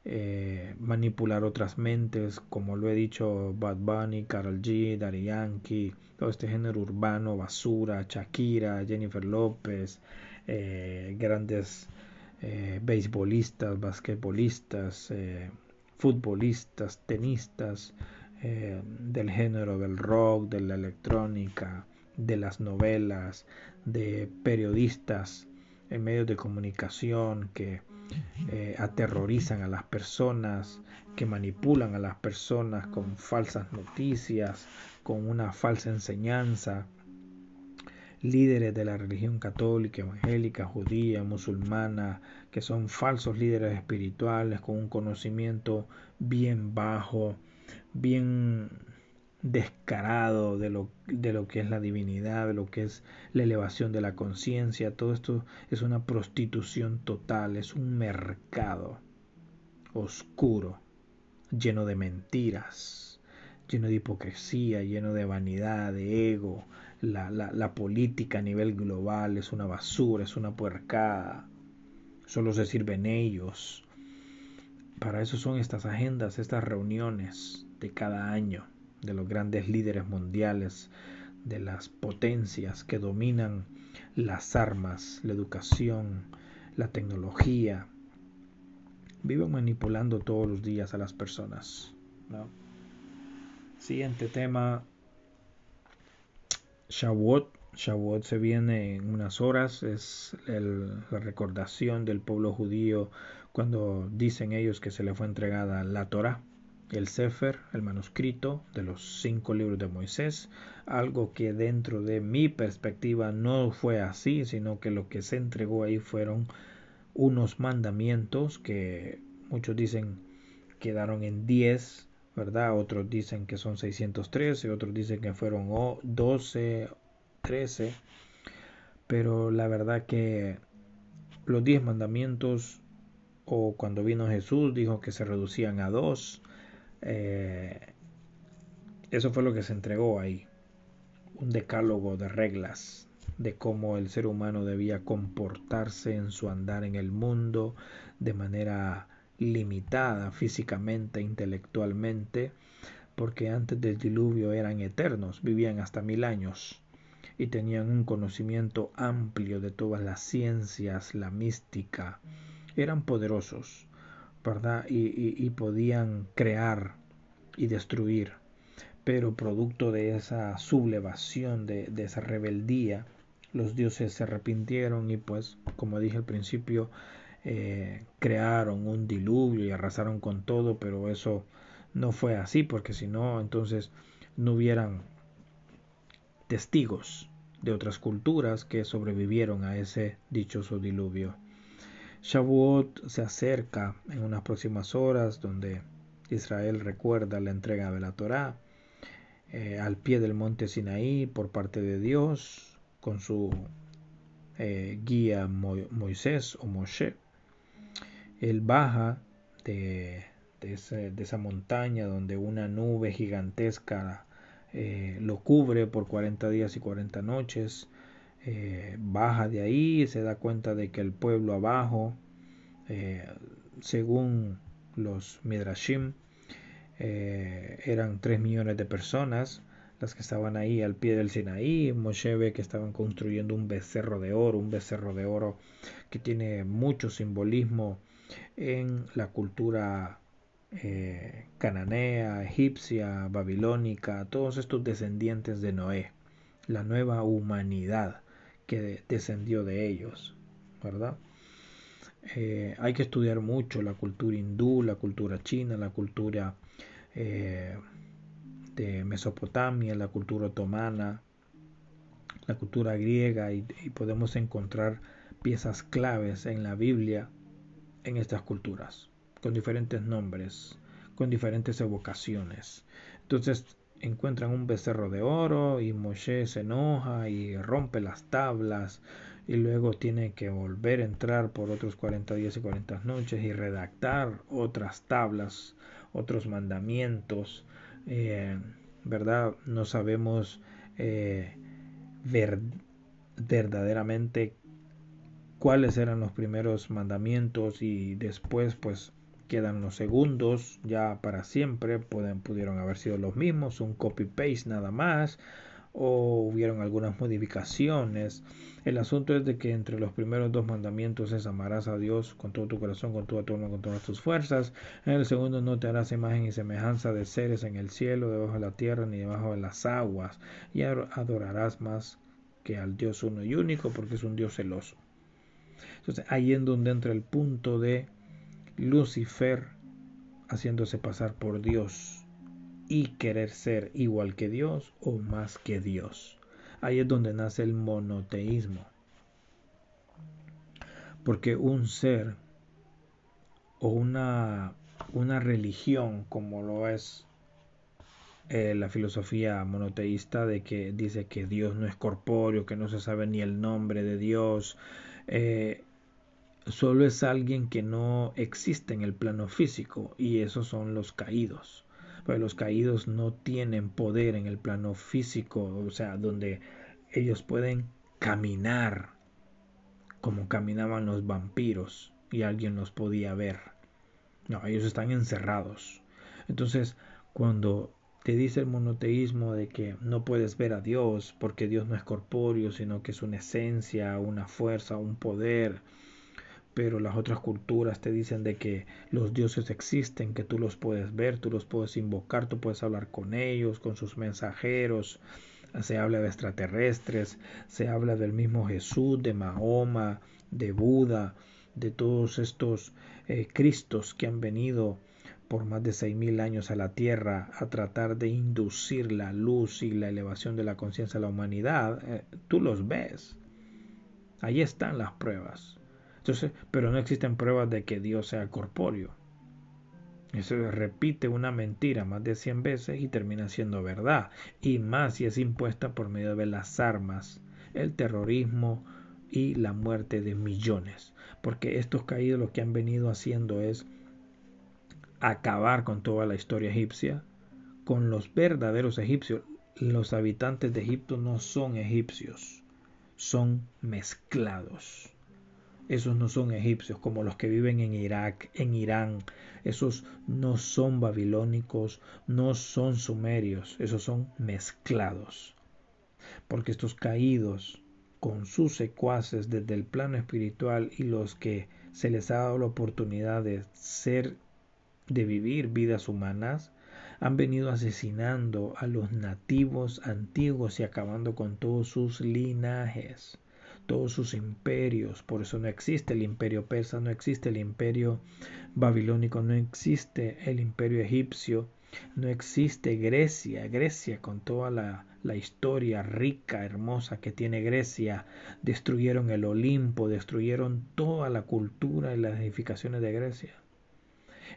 eh, manipular otras mentes, como lo he dicho, Bad Bunny, Carol G, Daddy Yankee, todo este género urbano, basura, Shakira, Jennifer López, eh, grandes eh, beisbolistas, basquetbolistas, futbolistas, tenistas, del género del rock, de la electrónica, de las novelas, de periodistas en medios de comunicación que eh, aterrorizan a las personas, que manipulan a las personas con falsas noticias, con una falsa enseñanza, líderes de la religión católica, evangélica, judía, musulmana, que son falsos líderes espirituales con un conocimiento bien bajo, bien descarado de lo, de lo que es la divinidad, de lo que es la elevación de la conciencia. Todo esto es una prostitución total, es un mercado oscuro, lleno de mentiras, lleno de hipocresía, lleno de vanidad, de ego. La, la, la política a nivel global es una basura, es una puercada. Solo se sirven ellos. Para eso son estas agendas, estas reuniones de cada año de los grandes líderes mundiales, de las potencias que dominan las armas, la educación, la tecnología, viven manipulando todos los días a las personas. Siguiente tema, Shavuot. Shavuot se viene en unas horas, es la recordación del pueblo judío cuando dicen ellos que se le fue entregada la Torah el Sefer, el manuscrito de los cinco libros de Moisés, algo que dentro de mi perspectiva no fue así, sino que lo que se entregó ahí fueron unos mandamientos que muchos dicen quedaron en 10, ¿verdad? Otros dicen que son 613, otros dicen que fueron 12, 13, pero la verdad que los 10 mandamientos o cuando vino Jesús dijo que se reducían a dos eh, eso fue lo que se entregó ahí, un decálogo de reglas de cómo el ser humano debía comportarse en su andar en el mundo de manera limitada físicamente, intelectualmente, porque antes del diluvio eran eternos, vivían hasta mil años y tenían un conocimiento amplio de todas las ciencias, la mística, eran poderosos, ¿verdad? Y, podían crear y destruir. Pero producto de esa sublevación, de, esa rebeldía, los dioses se arrepintieron y pues, como dije al principio, eh, crearon un diluvio y arrasaron con todo, pero eso no fue así, porque si no, entonces no hubieran testigos de otras culturas que sobrevivieron a ese dichoso diluvio. Shavuot se acerca en unas próximas horas donde Israel recuerda la entrega de la Torá eh, al pie del monte Sinaí por parte de Dios con su eh, guía Moisés o Moshe. Él baja de, esa montaña donde una nube gigantesca eh, lo cubre por 40 días y 40 noches eh, baja de ahí se da cuenta de que el pueblo abajo, eh, según los Midrashim, eh, eran 3 millones de personas las que estaban ahí al pie del Sinaí. Moshe ve que estaban construyendo un becerro de oro, un becerro de oro que tiene mucho simbolismo en la cultura cananea, egipcia, babilónica, todos estos descendientes de Noé, la nueva humanidad que descendió de ellos, ¿verdad? Eh, hay que estudiar mucho la cultura hindú, la cultura china, la cultura eh, de Mesopotamia, la cultura otomana, la cultura griega y, podemos encontrar piezas claves en la Biblia en estas culturas, con diferentes nombres, con diferentes evocaciones. Entonces, encuentran un becerro de oro y Moshe se enoja y rompe las tablas y luego tiene que volver a entrar por otros 40 días y 40 noches y redactar otras tablas, otros mandamientos, eh, ¿verdad? No sabemos eh, verdaderamente cuáles eran los primeros mandamientos y después pues quedan los segundos ya para siempre, pueden, pudieron haber sido los mismos, un copy-paste nada más, o hubieron algunas modificaciones. El asunto es de que entre los primeros dos mandamientos es amarás a Dios con todo tu corazón, con toda tu alma, con todas tus fuerzas. En el segundo no te harás imagen y semejanza de seres en el cielo, debajo de la tierra, ni debajo de las aguas, y adorarás más que al Dios uno y único porque es un Dios celoso. Entonces ahí en donde entra el punto de Lucifer haciéndose pasar por Dios y querer ser igual que Dios o más que Dios. Ahí es donde nace el monoteísmo. Porque un ser o una, una religión como lo es eh, la filosofía monoteísta de que dice que Dios no es corpóreo, que no se sabe ni el nombre de Dios, eh, solo es alguien que no existe en el plano físico y esos son los caídos. Pero los caídos no tienen poder en el plano físico, o sea, donde ellos pueden caminar como caminaban los vampiros y alguien los podía ver. No, ellos están encerrados. Entonces, cuando te dice el monoteísmo de que no puedes ver a Dios porque Dios no es corpóreo, sino que es una esencia, una fuerza, un poder. Pero las otras culturas te dicen de que los dioses existen, que tú los puedes ver, tú los puedes invocar, tú puedes hablar con ellos, con sus mensajeros. Se habla de extraterrestres, se habla del mismo Jesús, de Mahoma, de Buda, de todos estos eh, Cristos que han venido por más de seis mil años a la Tierra a tratar de inducir la luz y la elevación de la conciencia de la humanidad, eh, tú los ves. Ahí están las pruebas. Entonces, pero no existen pruebas de que Dios sea corpóreo. Eso repite una mentira más de 100 veces y termina siendo verdad. Y más si es impuesta por medio de las armas, el terrorismo y la muerte de millones. Porque estos caídos lo que han venido haciendo es acabar con toda la historia egipcia, con los verdaderos egipcios. Los habitantes de Egipto no son egipcios, son mezclados. Esos no son egipcios como los que viven en Irak, en Irán. Esos no son babilónicos, no son sumerios, esos son mezclados. Porque estos caídos, con sus secuaces desde el plano espiritual y los que se les ha dado la oportunidad de ser de vivir vidas humanas, han venido asesinando a los nativos antiguos y acabando con todos sus linajes, todos sus imperios. Por eso no existe el imperio persa, no existe el imperio babilónico, no existe el imperio egipcio, no existe Grecia, Grecia con toda la, la historia rica, hermosa que tiene Grecia, destruyeron el Olimpo, destruyeron toda la cultura y las edificaciones de Grecia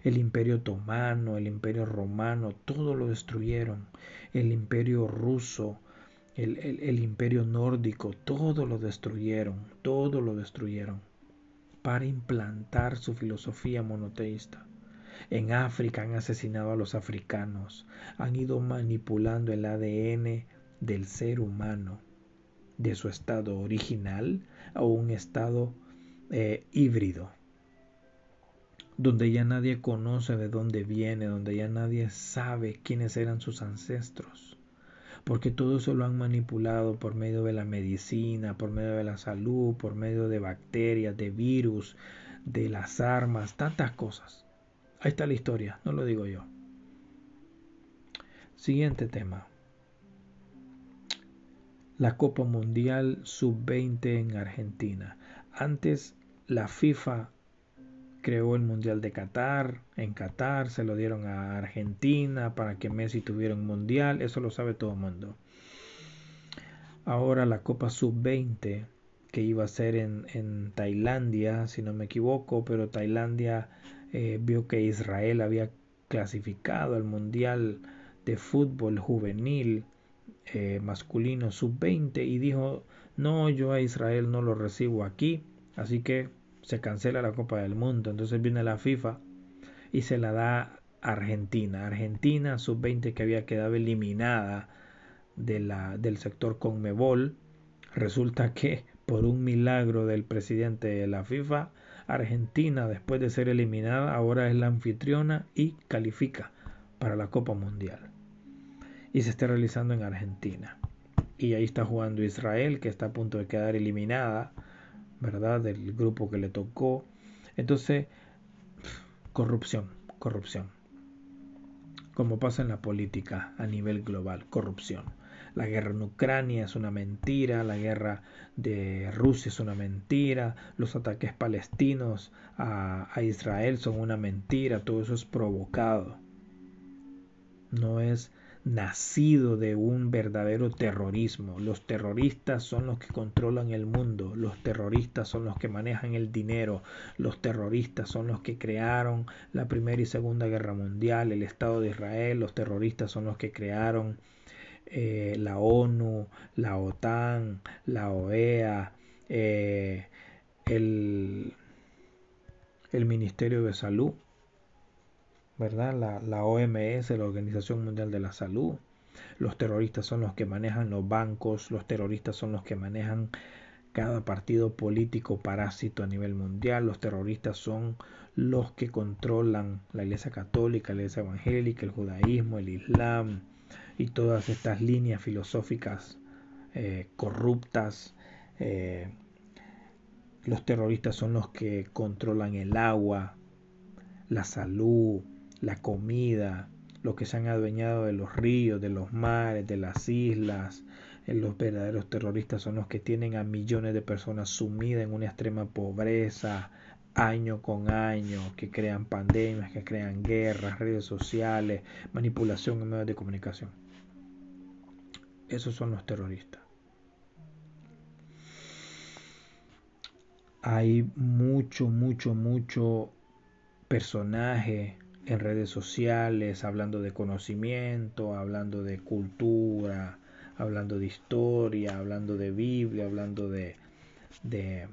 el imperio otomano, el imperio romano, todo lo destruyeron, el imperio ruso, el, imperio nórdico, todo lo destruyeron, todo lo destruyeron para implantar su filosofía monoteísta. En África han asesinado a los africanos, han ido manipulando el ADN del ser humano, de su estado original a un estado eh, híbrido donde ya nadie conoce de dónde viene, donde ya nadie sabe quiénes eran sus ancestros. Porque todo eso lo han manipulado por medio de la medicina, por medio de la salud, por medio de bacterias, de virus, de las armas, tantas cosas. Ahí está la historia, no lo digo yo. Siguiente tema. La Copa Mundial Sub-20 en Argentina. Antes la FIFA creó el Mundial de Qatar, en Qatar se lo dieron a Argentina para que Messi tuviera un Mundial, eso lo sabe todo el mundo. Ahora la Copa Sub-20 que iba a ser en, Tailandia, si no me equivoco, pero Tailandia eh, vio que Israel había clasificado al Mundial de Fútbol Juvenil eh, masculino Sub-20 y dijo, no, yo a Israel no lo recibo aquí, así que se cancela la Copa del Mundo. Entonces viene la FIFA y se la da Argentina. Argentina, sub-20 que había quedado eliminada de la, del sector Conmebol. Resulta que por un milagro del presidente de la FIFA, Argentina, después de ser eliminada, ahora es la anfitriona y califica para la Copa Mundial. Y se está realizando en Argentina. Y ahí está jugando Israel, que está a punto de quedar eliminada ¿verdad? Del grupo que le tocó. Entonces, corrupción, corrupción. Como pasa en la política a nivel global, corrupción. La guerra en Ucrania es una mentira, la guerra de Rusia es una mentira, los ataques palestinos a, Israel son una mentira, todo eso es provocado. No es nacido de un verdadero terrorismo. Los terroristas son los que controlan el mundo, los terroristas son los que manejan el dinero, los terroristas son los que crearon la Primera y Segunda Guerra Mundial, el Estado de Israel, los terroristas son los que crearon eh, la ONU, la OTAN, la OEA, eh, el, el Ministerio de Salud ¿verdad? La, la OMS, la Organización Mundial de la Salud. Los terroristas son los que manejan los bancos, los terroristas son los que manejan cada partido político parásito a nivel mundial, los terroristas son los que controlan la Iglesia Católica, la Iglesia Evangélica, el judaísmo, el Islam y todas estas líneas filosóficas eh, corruptas. Eh, los terroristas son los que controlan el agua, la salud, la comida, los que se han adueñado de los ríos, de los mares, de las islas. Eh, los verdaderos terroristas son los que tienen a millones de personas sumidas en una extrema pobreza, año con año, que crean pandemias, que crean guerras, redes sociales, manipulación en medios de comunicación. Esos son los terroristas. Hay mucho, mucho, mucho personaje en redes sociales, hablando de conocimiento, hablando de cultura, hablando de historia, hablando de Biblia, hablando de, de,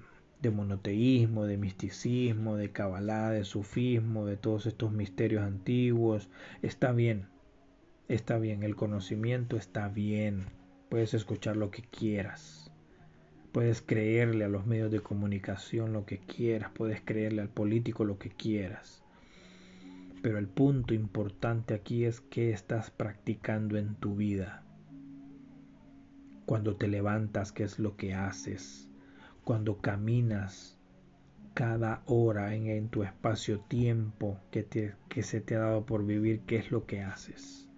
monoteísmo, de misticismo, de cabalá, de sufismo, de todos estos misterios antiguos. Está bien, está bien, el conocimiento está bien. Puedes escuchar lo que quieras. Puedes creerle a los medios de comunicación lo que quieras. Puedes creerle al político lo que quieras pero el punto importante aquí es qué estás practicando en tu vida. Cuando te levantas, qué es lo que haces. Cuando caminas cada hora en, tu espacio-tiempo que, que se te ha dado por vivir, qué es lo que haces.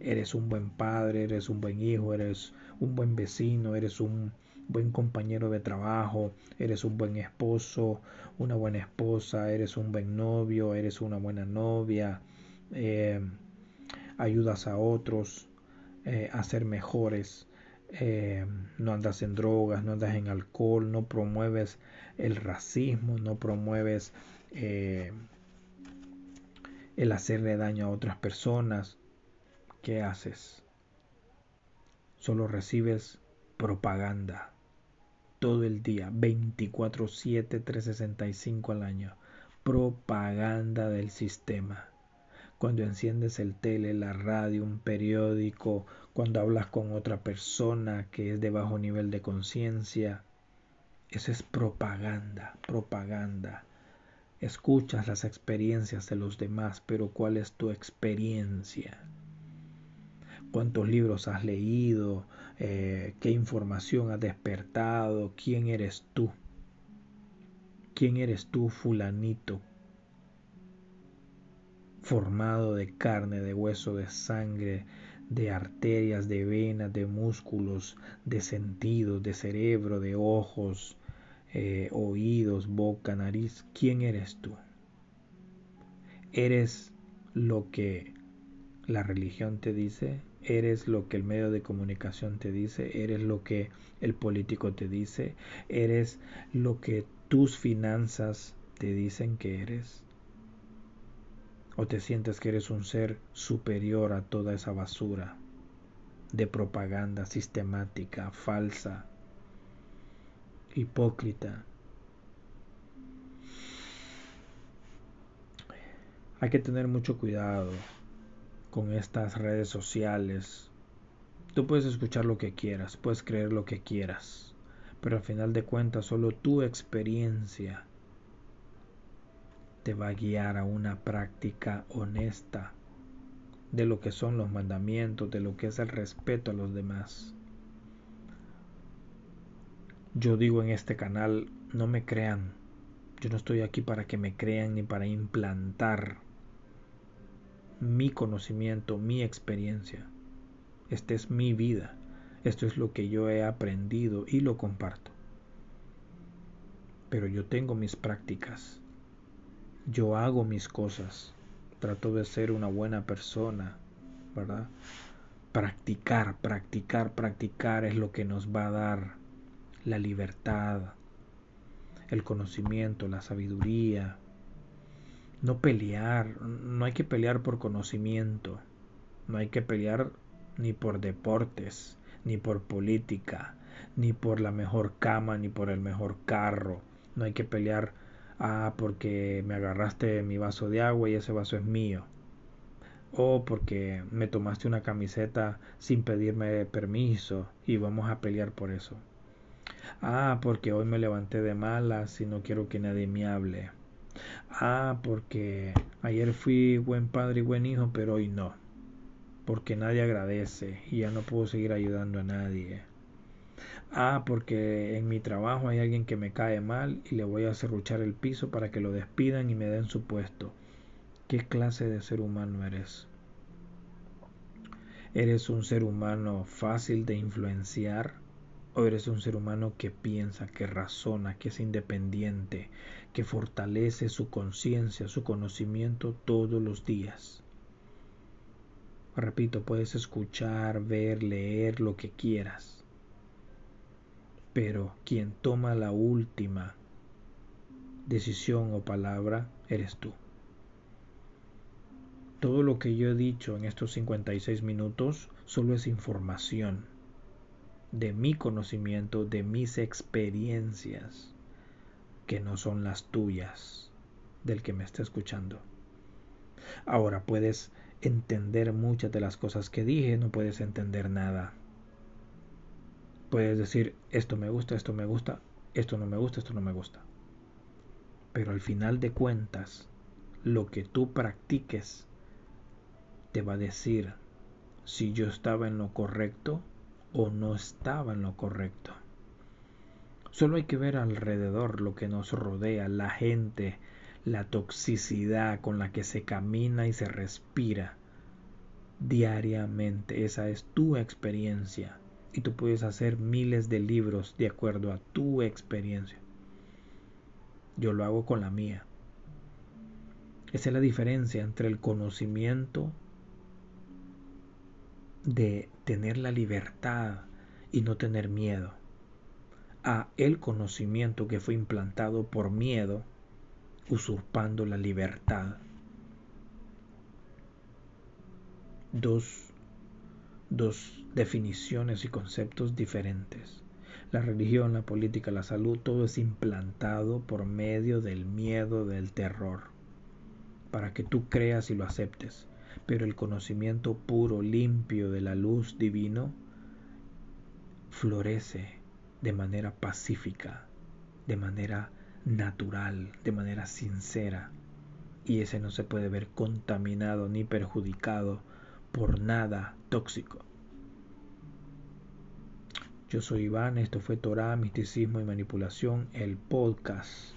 Eres un buen padre, eres un buen hijo, eres un buen vecino, eres un buen compañero de trabajo, eres un buen esposo, una buena esposa, eres un buen novio, eres una buena novia, eh, ayudas a otros eh, a ser mejores, eh, no andas en drogas, no andas en alcohol, no promueves el racismo, no promueves el hacerle daño a otras personas. ¿Qué haces? Solo recibes propaganda todo el día, 24/7, 365 al año. Propaganda del sistema. Cuando enciendes el tele, la radio, un periódico, cuando hablas con otra persona que es de bajo nivel de conciencia, eso es propaganda, propaganda. Escuchas las experiencias de los demás, pero ¿cuál es tu experiencia? ¿Cuántos libros has leído? Eh, qué información has despertado, quién eres tú, quién eres tú, fulanito, formado de carne, de hueso, de sangre, de arterias, de venas, de músculos, de sentidos, de cerebro, de ojos, eh, oídos, boca, nariz. ¿Quién eres tú? ¿Eres lo que la religión te dice? Eres lo que el medio de comunicación te dice, eres lo que el político te dice, eres lo que tus finanzas te dicen que eres. O te sientes que eres un ser superior a toda esa basura de propaganda sistemática, falsa, hipócrita. Hay que tener mucho cuidado con estas redes sociales. Tú puedes escuchar lo que quieras, puedes creer lo que quieras, pero al final de cuentas solo tu experiencia te va a guiar a una práctica honesta de lo que son los mandamientos, de lo que es el respeto a los demás. Yo digo en este canal, no me crean. Yo no estoy aquí para que me crean ni para implantar mi conocimiento, mi experiencia. Esta es mi vida. Esto es lo que yo he aprendido y lo comparto. Pero yo tengo mis prácticas. Yo hago mis cosas. Trato de ser una buena persona, ¿verdad? Practicar, practicar, practicar es lo que nos va a dar la libertad, el conocimiento, la sabiduría. No pelear, no hay que pelear por conocimiento, no hay que pelear ni por deportes, ni por política, ni por la mejor cama, ni por el mejor carro. No hay que pelear, ah, porque me agarraste mi vaso de agua y ese vaso es mío. O porque me tomaste una camiseta sin pedirme permiso y vamos a pelear por eso. Ah, porque hoy me levanté de malas y no quiero que nadie me hable. Ah, porque ayer fui buen padre y buen hijo, pero hoy no porque nadie agradece y ya no puedo seguir ayudando a nadie. Ah, porque en mi trabajo hay alguien que me cae mal y le voy a cerruchar el piso para que lo despidan y me den su puesto. ¿Qué clase de ser humano eres? ¿Eres un ser humano fácil de influenciar? ¿O eres un ser humano que piensa, que razona, que es independiente, que fortalece su conciencia, su conocimiento todos los días? Repito, puedes escuchar, ver, leer lo que quieras. Pero quien toma la última decisión o palabra eres tú. Todo lo que yo he dicho en estos 56 minutos solo es información de mi conocimiento, de mis experiencias, que no son las tuyas del que me está escuchando. Ahora puedes entender muchas de las cosas que dije, no puedes entender nada. Puedes decir, esto me gusta, esto me gusta, esto no me gusta, esto no me gusta. Pero al final de cuentas, lo que tú practiques te va a decir si yo estaba en lo correcto o no estaba en lo correcto. Solo hay que ver alrededor lo que nos rodea, la gente, la toxicidad con la que se camina y se respira diariamente. Esa es tu experiencia. Y tú puedes hacer miles de libros de acuerdo a tu experiencia. Yo lo hago con la mía. Esa es la diferencia entre el conocimiento de tener la libertad y no tener miedo a el conocimiento que fue implantado por miedo usurpando la libertad. Dos, dos definiciones y conceptos diferentes. La religión, la política, la salud, todo es implantado por medio del miedo, del terror, para que tú creas y lo aceptes. Pero el conocimiento puro, limpio de la luz divino, florece de manera pacífica, de manera natural, de manera sincera, y ese no se puede ver contaminado ni perjudicado por nada tóxico. Yo soy Iván, esto fue Torah, Misticismo y Manipulación, el podcast.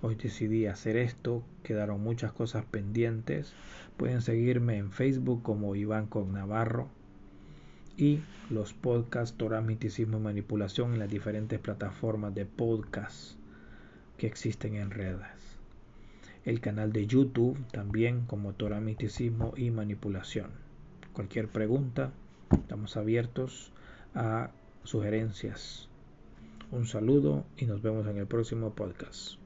Hoy decidí hacer esto, quedaron muchas cosas pendientes. Pueden seguirme en Facebook como Iván Con Navarro y los podcasts Torah, Misticismo y Manipulación en las diferentes plataformas de podcast que existen en redes. El canal de YouTube también como Torah, Misticismo y Manipulación. Cualquier pregunta, estamos abiertos a sugerencias. Un saludo y nos vemos en el próximo podcast.